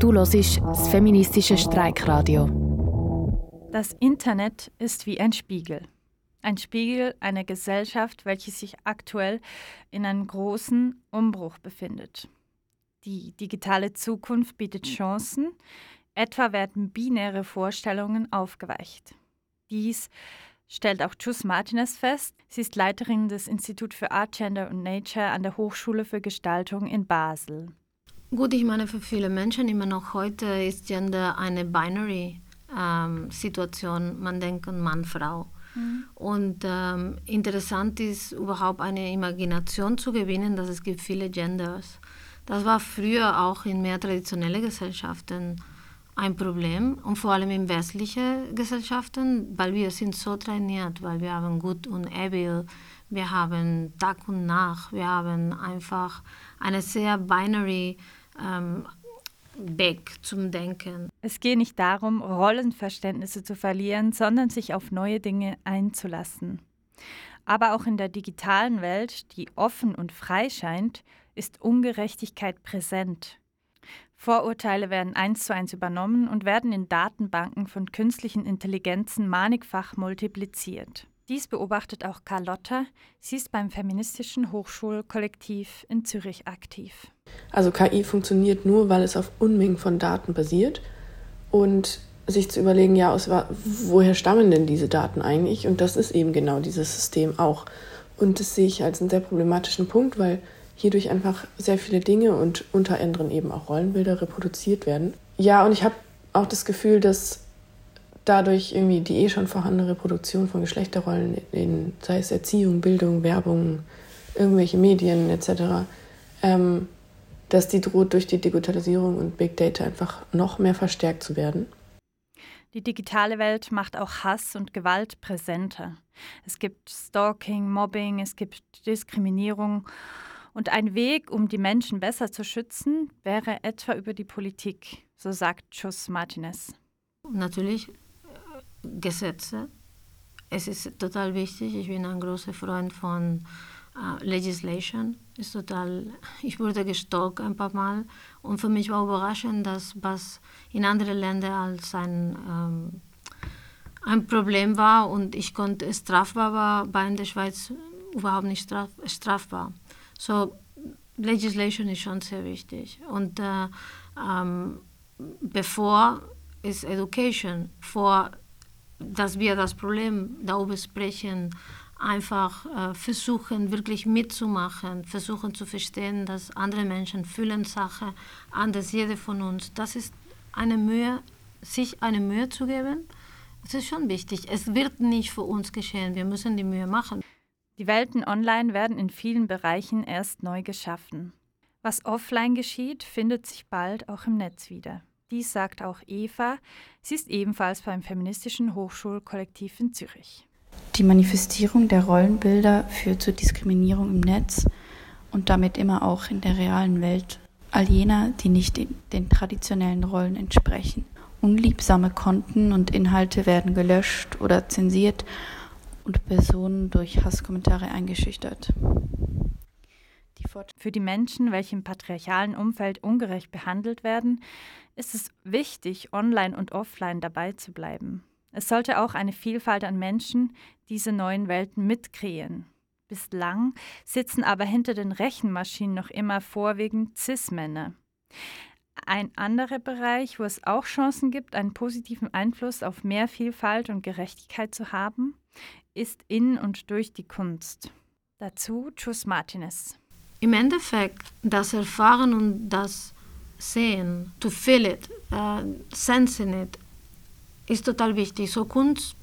Du hörst das feministische Streikradio. Das Internet ist wie ein Spiegel. Ein Spiegel einer Gesellschaft, welche sich aktuell in einem großen Umbruch befindet. Die digitale Zukunft bietet Chancen, etwa werden binäre Vorstellungen aufgeweicht. Dies stellt auch Jus Martinez fest. Sie ist Leiterin des Instituts für Art, Gender und Nature an der Hochschule für Gestaltung in Basel. Gut, ich meine, für viele Menschen immer noch heute ist Gender eine Binary-Situation. Ähm, Man denkt an Mann, Frau. Mhm. Und ähm, interessant ist überhaupt eine Imagination zu gewinnen, dass es gibt viele Genders. Das war früher auch in mehr traditionellen Gesellschaften ein Problem und vor allem in westlichen Gesellschaften, weil wir sind so trainiert, weil wir haben Gut und Evil, wir haben Tag und Nacht, wir haben einfach eine sehr binary ähm, Weg zum Denken. Es geht nicht darum, Rollenverständnisse zu verlieren, sondern sich auf neue Dinge einzulassen. Aber auch in der digitalen Welt, die offen und frei scheint, ist Ungerechtigkeit präsent. Vorurteile werden eins zu eins übernommen und werden in Datenbanken von künstlichen Intelligenzen mannigfach multipliziert. Dies beobachtet auch Carlotta. Sie ist beim feministischen Hochschulkollektiv in Zürich aktiv. Also KI funktioniert nur, weil es auf Unmengen von Daten basiert und sich zu überlegen, ja, aus, woher stammen denn diese Daten eigentlich? Und das ist eben genau dieses System auch. Und das sehe ich als einen sehr problematischen Punkt, weil hierdurch einfach sehr viele Dinge und unter anderem eben auch Rollenbilder reproduziert werden. Ja, und ich habe auch das Gefühl, dass dadurch irgendwie die eh schon vorhandene Reproduktion von Geschlechterrollen in, sei es Erziehung, Bildung, Werbung, irgendwelche Medien etc., ähm, dass die droht durch die Digitalisierung und Big Data einfach noch mehr verstärkt zu werden. Die digitale Welt macht auch Hass und Gewalt präsenter. Es gibt Stalking, Mobbing, es gibt Diskriminierung und ein Weg, um die Menschen besser zu schützen, wäre etwa über die Politik, so sagt Chus Martinez. Natürlich Gesetze. Es ist total wichtig. Ich bin ein großer Freund von uh, Legislation. Ist total, ich wurde gestalkt ein paar Mal und für mich war überraschend, dass was in anderen Ländern als ein, ähm, ein Problem war und ich konnte strafbar war, bei in der Schweiz überhaupt nicht straf, strafbar. So, Legislation ist schon sehr wichtig. Und äh, ähm, bevor ist Education, vor dass wir das Problem darüber sprechen, einfach äh, versuchen, wirklich mitzumachen, versuchen zu verstehen, dass andere Menschen fühlen Sachen anders, jeder von uns. Das ist eine Mühe, sich eine Mühe zu geben. Das ist schon wichtig. Es wird nicht für uns geschehen. Wir müssen die Mühe machen. Die Welten online werden in vielen Bereichen erst neu geschaffen. Was offline geschieht, findet sich bald auch im Netz wieder. Dies sagt auch Eva. Sie ist ebenfalls beim Feministischen Hochschulkollektiv in Zürich. Die Manifestierung der Rollenbilder führt zur Diskriminierung im Netz und damit immer auch in der realen Welt all jener, die nicht den traditionellen Rollen entsprechen. Unliebsame Konten und Inhalte werden gelöscht oder zensiert und Personen durch Hasskommentare eingeschüchtert. Für die Menschen, welche im patriarchalen Umfeld ungerecht behandelt werden, ist es wichtig, online und offline dabei zu bleiben. Es sollte auch eine Vielfalt an Menschen diese neuen Welten mitkreieren. Bislang sitzen aber hinter den Rechenmaschinen noch immer vorwiegend Cis-Männer. Ein anderer Bereich, wo es auch Chancen gibt, einen positiven Einfluss auf mehr Vielfalt und Gerechtigkeit zu haben, ist in und durch die Kunst. Dazu Chus Martinez. Im Endeffekt, das Erfahren und das Sehen, to feel it, uh, sensing it, ist total wichtig. So Kunst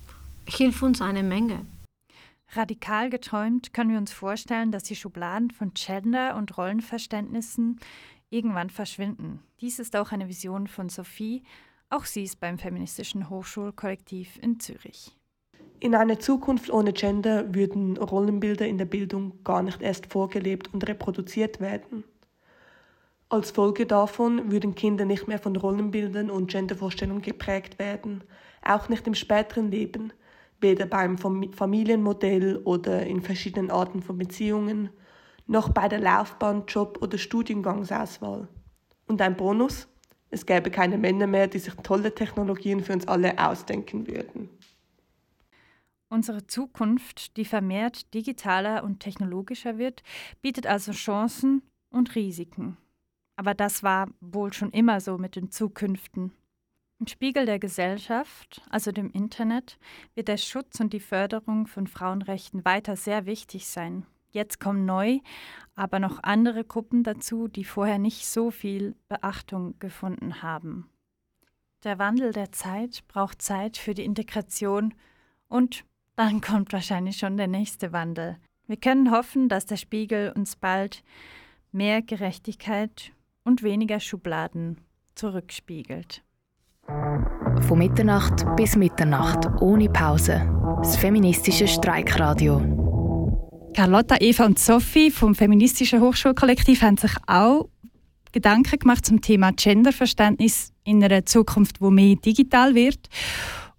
hilft uns eine Menge. Radikal geträumt können wir uns vorstellen, dass die Schubladen von Gender und Rollenverständnissen irgendwann verschwinden. Dies ist auch eine Vision von Sophie. Auch sie ist beim Feministischen Hochschulkollektiv in Zürich. In einer Zukunft ohne Gender würden Rollenbilder in der Bildung gar nicht erst vorgelebt und reproduziert werden. Als Folge davon würden Kinder nicht mehr von Rollenbildern und Gendervorstellungen geprägt werden, auch nicht im späteren Leben, weder beim Familienmodell oder in verschiedenen Arten von Beziehungen, noch bei der Laufbahn, Job oder Studiengangsauswahl. Und ein Bonus? Es gäbe keine Männer mehr, die sich tolle Technologien für uns alle ausdenken würden. Unsere Zukunft, die vermehrt digitaler und technologischer wird, bietet also Chancen und Risiken. Aber das war wohl schon immer so mit den Zukünften. Im Spiegel der Gesellschaft, also dem Internet, wird der Schutz und die Förderung von Frauenrechten weiter sehr wichtig sein. Jetzt kommen neu, aber noch andere Gruppen dazu, die vorher nicht so viel Beachtung gefunden haben. Der Wandel der Zeit braucht Zeit für die Integration und dann kommt wahrscheinlich schon der nächste Wandel. Wir können hoffen, dass der Spiegel uns bald mehr Gerechtigkeit und weniger Schubladen zurückspiegelt. Von Mitternacht bis Mitternacht, ohne Pause. Das feministische Streikradio. Carlotta, Eva und Sophie vom Feministischen Hochschulkollektiv haben sich auch Gedanken gemacht zum Thema Genderverständnis in einer Zukunft, wo mehr digital wird.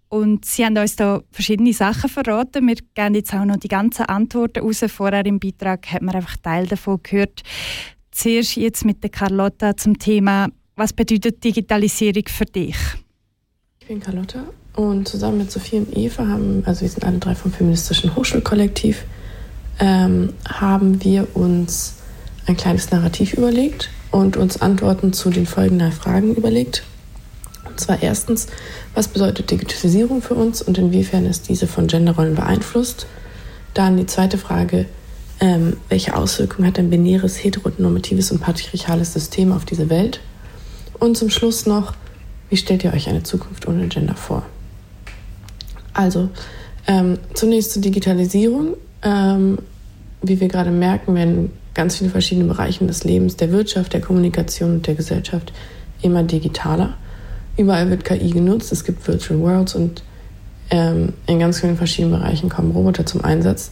Und sie haben uns da verschiedene Sachen verraten. Wir geben jetzt auch noch die ganzen Antworten raus. Vorher im Beitrag hat man einfach Teil davon gehört. Zuerst jetzt mit der Carlotta zum Thema, was bedeutet Digitalisierung für dich? Ich bin Carlotta und zusammen mit Sophie und Eva haben, also wir sind alle drei vom Feministischen Hochschulkollektiv, ähm, haben wir uns ein kleines Narrativ überlegt und uns Antworten zu den folgenden Fragen überlegt. Und zwar erstens, was bedeutet Digitalisierung für uns und inwiefern ist diese von Genderrollen beeinflusst? Dann die zweite Frage, ähm, welche Auswirkungen hat ein binäres, heteronormatives und patriarchales System auf diese Welt? Und zum Schluss noch, wie stellt ihr euch eine Zukunft ohne Gender vor? Also, ähm, zunächst zur Digitalisierung. Ähm, wie wir gerade merken, werden ganz viele verschiedene Bereiche des Lebens, der Wirtschaft, der Kommunikation und der Gesellschaft immer digitaler. Überall wird KI genutzt, es gibt Virtual Worlds und ähm, in ganz vielen verschiedenen Bereichen kommen Roboter zum Einsatz.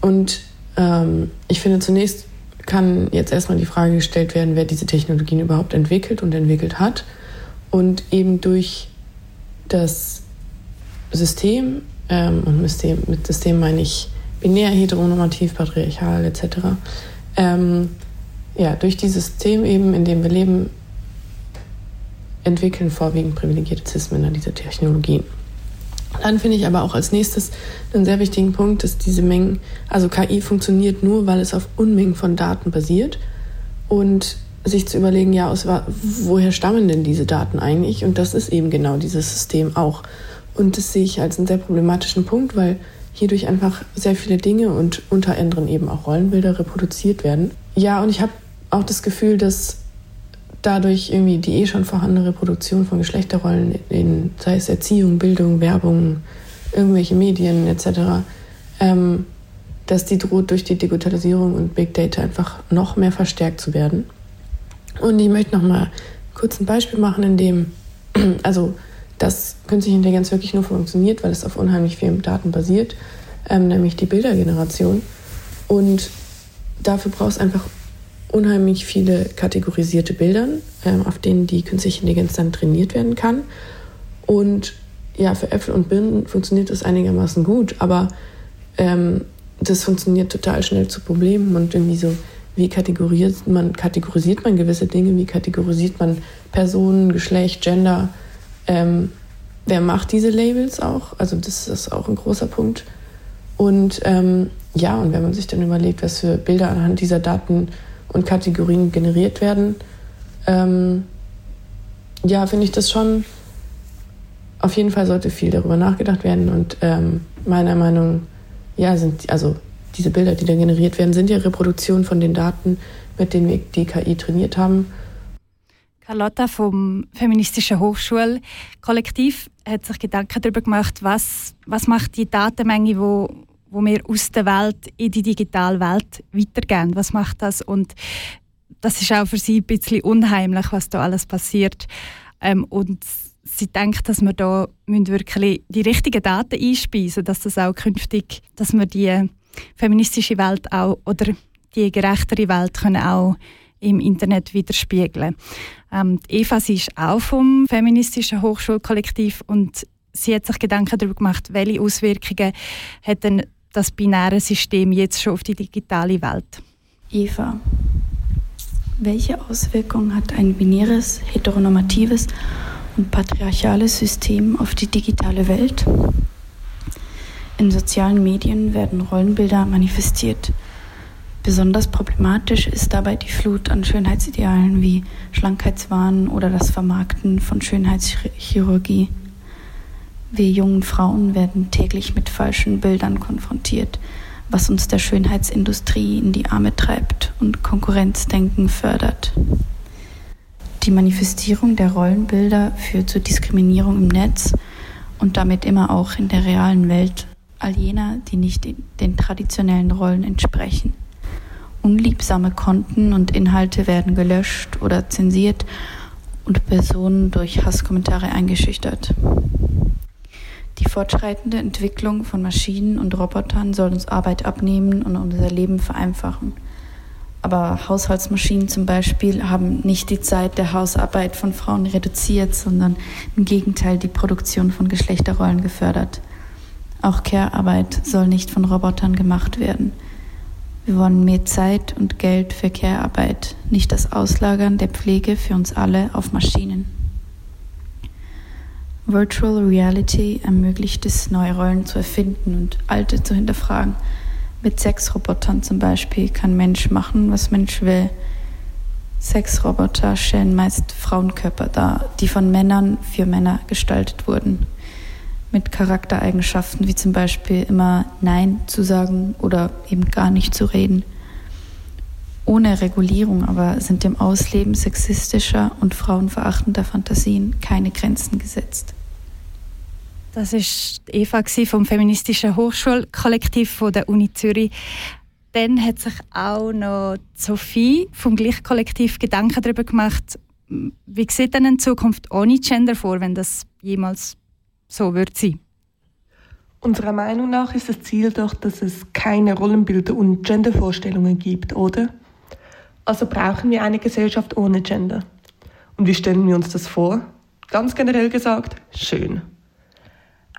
Und ähm, ich finde, zunächst kann jetzt erstmal die Frage gestellt werden, wer diese Technologien überhaupt entwickelt und entwickelt hat. Und eben durch das System, ähm, und System, mit System meine ich binär, heteronormativ, patriarchal etc., ähm, ja, durch dieses System eben, in dem wir leben, entwickeln vorwiegend privilegierte Cis-Männer diese Technologien. Dann finde ich aber auch als nächstes einen sehr wichtigen Punkt, dass diese Mengen, also KI funktioniert nur, weil es auf Unmengen von Daten basiert und sich zu überlegen, ja, aus, woher stammen denn diese Daten eigentlich? Und das ist eben genau dieses System auch. Und das sehe ich als einen sehr problematischen Punkt, weil hierdurch einfach sehr viele Dinge und unter anderem eben auch Rollenbilder reproduziert werden. Ja, und ich habe auch das Gefühl, dass dadurch irgendwie die eh schon vorhandene Reproduktion von Geschlechterrollen in, sei es Erziehung, Bildung, Werbung, irgendwelche Medien etc., ähm, dass die droht durch die Digitalisierung und Big Data einfach noch mehr verstärkt zu werden. Und ich möchte noch mal kurz ein Beispiel machen, in dem, also dass künstliche Intelligenz wirklich nur funktioniert, weil es auf unheimlich vielen Daten basiert, ähm, nämlich die Bildergeneration. Und dafür braucht es einfach unheimlich viele kategorisierte Bilder, ähm, auf denen die künstliche Intelligenz dann trainiert werden kann. Und ja, für Äpfel und Birnen funktioniert das einigermaßen gut, aber ähm, das funktioniert total schnell zu Problemen und irgendwie so, wie kategorisiert man, kategorisiert man gewisse Dinge, wie kategorisiert man Personen, Geschlecht, Gender, ähm, wer macht diese Labels auch? Also das ist auch ein großer Punkt. Und ähm, ja, und wenn man sich dann überlegt, was für Bilder anhand dieser Daten und Kategorien generiert werden, ähm, ja, finde ich das schon, auf jeden Fall sollte viel darüber nachgedacht werden und ähm, meiner Meinung ja, sind, also diese Bilder, die da generiert werden, sind ja Reproduktionen von den Daten, mit denen wir die KI trainiert haben. Carlotta vom Feministischen Hochschulkollektiv hat sich Gedanken darüber gemacht, was, was macht die Datenmenge, wo, wo wir aus der Welt in die digitale Welt weitergehen. Was macht das? Und das ist auch für sie ein bisschen unheimlich, was da alles passiert. Ähm, und sie denkt, dass wir da wirklich die richtigen Daten einspeisen, dass das auch künftig, dass wir die feministische Welt auch oder die gerechtere Welt können auch im Internet widerspiegeln. Ähm, Eva, sie ist auch vom feministischen Hochschulkollektiv und sie hat sich Gedanken darüber gemacht, welche Auswirkungen hat denn das binäre System jetzt schon auf die digitale Welt? Eva, Welche Auswirkungen hat ein binäres, heteronormatives und patriarchales System auf die digitale Welt? In sozialen Medien werden Rollenbilder manifestiert. Besonders problematisch ist dabei die Flut an Schönheitsidealen wie Schlankheitswahn oder das Vermarkten von Schönheitschirurgie. Wir jungen Frauen werden täglich mit falschen Bildern konfrontiert, was uns der Schönheitsindustrie in die Arme treibt und Konkurrenzdenken fördert. Die Manifestierung der Rollenbilder führt zu Diskriminierung im Netz und damit immer auch in der realen Welt all jener, die nicht den traditionellen Rollen entsprechen. Unliebsame Konten und Inhalte werden gelöscht oder zensiert und Personen durch Hasskommentare eingeschüchtert. Die fortschreitende Entwicklung von Maschinen und Robotern soll uns Arbeit abnehmen und unser Leben vereinfachen. Aber Haushaltsmaschinen zum Beispiel haben nicht die Zeit der Hausarbeit von Frauen reduziert, sondern im Gegenteil die Produktion von Geschlechterrollen gefördert. Auch Care-Arbeit soll nicht von Robotern gemacht werden. Wir wollen mehr Zeit und Geld für Care-Arbeit, nicht das Auslagern der Pflege für uns alle auf Maschinen. Virtual Reality ermöglicht es, neue Rollen zu erfinden und alte zu hinterfragen. Mit Sexrobotern zum Beispiel kann Mensch machen, was Mensch will. Sexroboter stellen meist Frauenkörper dar, die von Männern für Männer gestaltet wurden. Mit Charaktereigenschaften wie zum Beispiel immer Nein zu sagen oder eben gar nicht zu reden. Ohne Regulierung aber sind dem Ausleben sexistischer und frauenverachtender Fantasien keine Grenzen gesetzt. Das ist Eva vom feministischen Hochschulkollektiv der Uni Zürich. Dann hat sich auch noch Sophie vom Gleichkollektiv Gedanken darüber gemacht, wie sieht denn in Zukunft ohne Gender vor, wenn das jemals so wird sein? Unserer Meinung nach ist das Ziel doch, dass es keine Rollenbilder und Gendervorstellungen gibt, oder? Also brauchen wir eine Gesellschaft ohne Gender. Und wie stellen wir uns das vor? Ganz generell gesagt, schön.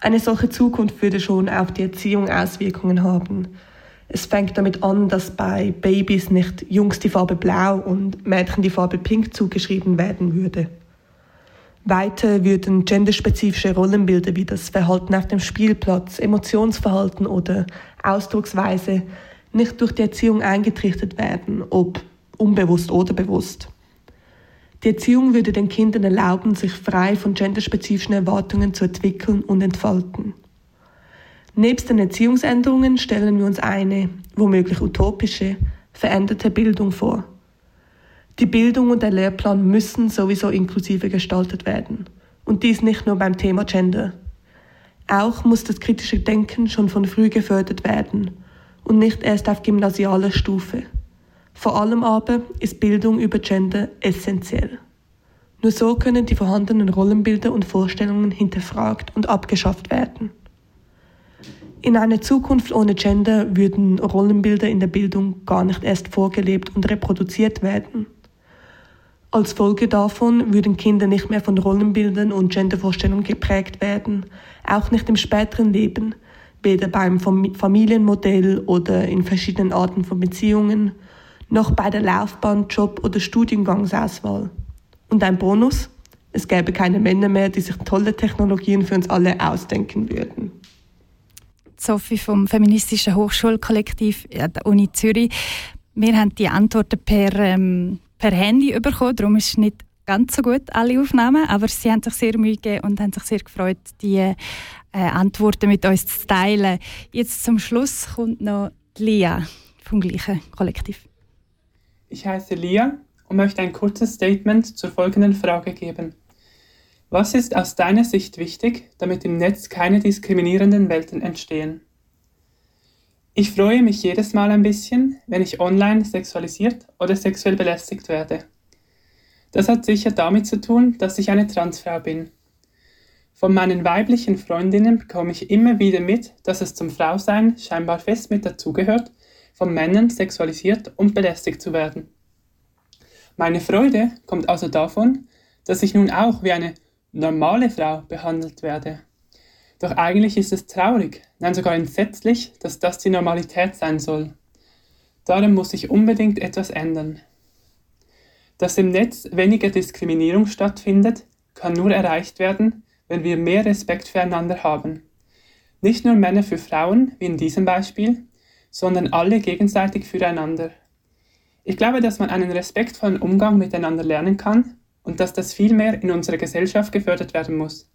Eine solche Zukunft würde schon auf die Erziehung Auswirkungen haben. Es fängt damit an, dass bei Babys nicht Jungs die Farbe blau und Mädchen die Farbe pink zugeschrieben werden würde. Weiter würden genderspezifische Rollenbilder wie das Verhalten auf dem Spielplatz, Emotionsverhalten oder Ausdrucksweise nicht durch die Erziehung eingetrichtert werden, ob unbewusst oder bewusst. Die Erziehung würde den Kindern erlauben, sich frei von genderspezifischen Erwartungen zu entwickeln und entfalten. Nebst den Erziehungsänderungen stellen wir uns eine, womöglich utopische, veränderte Bildung vor. Die Bildung und der Lehrplan müssen sowieso inklusiver gestaltet werden. Und dies nicht nur beim Thema Gender. Auch muss das kritische Denken schon von früh gefördert werden und nicht erst auf gymnasialer Stufe. Vor allem aber ist Bildung über Gender essentiell. Nur so können die vorhandenen Rollenbilder und Vorstellungen hinterfragt und abgeschafft werden. In einer Zukunft ohne Gender würden Rollenbilder in der Bildung gar nicht erst vorgelebt und reproduziert werden. Als Folge davon würden Kinder nicht mehr von Rollenbildern und Gendervorstellungen geprägt werden, auch nicht im späteren Leben, weder beim Familienmodell oder in verschiedenen Arten von Beziehungen, noch bei der Laufbahn, Job oder Studiengangsauswahl. Und ein Bonus? Es gäbe keine Männer mehr, die sich tolle Technologien für uns alle ausdenken würden. Sophie vom Feministischen Hochschulkollektiv an der Uni Zürich. Wir haben die Antworten per, ähm, per Handy bekommen, darum ist nicht ganz so gut, alle Aufnahmen, aber sie haben sich sehr Mühe gegeben und haben sich sehr gefreut, die äh, Antworten mit uns zu teilen. Jetzt zum Schluss kommt noch Lia vom gleichen Kollektiv. Ich heiße Lia und möchte ein kurzes Statement zur folgenden Frage geben. Was ist aus deiner Sicht wichtig, damit im Netz keine diskriminierenden Welten entstehen? Ich freue mich jedes Mal ein bisschen, wenn ich online sexualisiert oder sexuell belästigt werde. Das hat sicher damit zu tun, dass ich eine Transfrau bin. Von meinen weiblichen Freundinnen bekomme ich immer wieder mit, dass es zum Frausein scheinbar fest mit dazugehört, von Männern sexualisiert und belästigt zu werden. Meine Freude kommt also davon, dass ich nun auch wie eine normale Frau behandelt werde. Doch eigentlich ist es traurig, nein sogar entsetzlich, dass das die Normalität sein soll. Darum muss sich unbedingt etwas ändern. Dass im Netz weniger Diskriminierung stattfindet, kann nur erreicht werden, wenn wir mehr Respekt füreinander haben. Nicht nur Männer für Frauen, wie in diesem Beispiel, sondern alle gegenseitig füreinander. Ich glaube, dass man einen respektvollen Umgang miteinander lernen kann und dass das viel mehr in unserer Gesellschaft gefördert werden muss.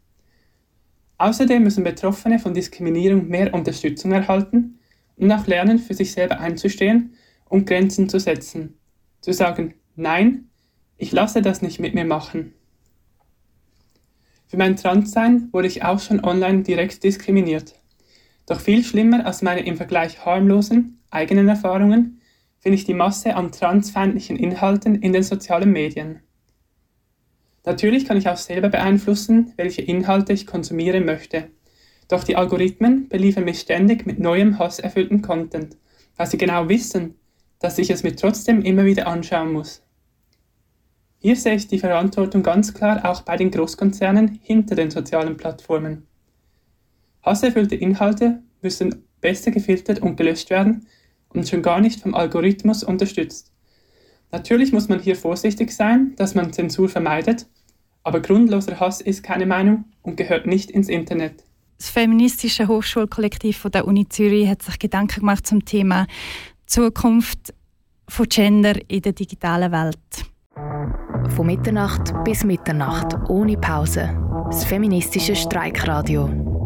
Außerdem müssen Betroffene von Diskriminierung mehr Unterstützung erhalten und auch lernen, für sich selber einzustehen und Grenzen zu setzen. Zu sagen, nein, ich lasse das nicht mit mir machen. Für mein Transsein wurde ich auch schon online direkt diskriminiert. Doch viel schlimmer als meine im Vergleich harmlosen eigenen Erfahrungen finde ich die Masse an transfeindlichen Inhalten in den sozialen Medien. Natürlich kann ich auch selber beeinflussen, welche Inhalte ich konsumieren möchte. Doch die Algorithmen beliefern mich ständig mit neuem hasserfüllten Content, weil sie genau wissen, dass ich es mir trotzdem immer wieder anschauen muss. Hier sehe ich die Verantwortung ganz klar auch bei den Großkonzernen hinter den sozialen Plattformen. Hasserfüllte Inhalte müssen besser gefiltert und gelöscht werden und schon gar nicht vom Algorithmus unterstützt. Natürlich muss man hier vorsichtig sein, dass man Zensur vermeidet, aber grundloser Hass ist keine Meinung und gehört nicht ins Internet. Das feministische Hochschulkollektiv der Uni Zürich hat sich Gedanken gemacht zum Thema Zukunft von Gender in der digitalen Welt. Von Mitternacht bis Mitternacht ohne Pause. Das feministische Streikradio.